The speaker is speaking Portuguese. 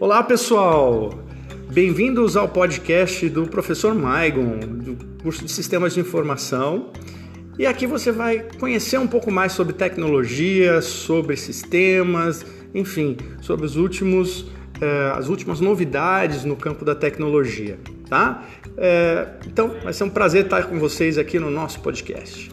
Olá, pessoal! Bem-vindos ao podcast do professor Maigon, do curso de Sistemas de Informação. E aqui você vai conhecer um pouco mais sobre tecnologia, sobre sistemas, enfim, sobre os últimos, eh, as últimas novidades no campo da tecnologia, tá? Eh, então, vai ser um prazer estar com vocês aqui no nosso podcast.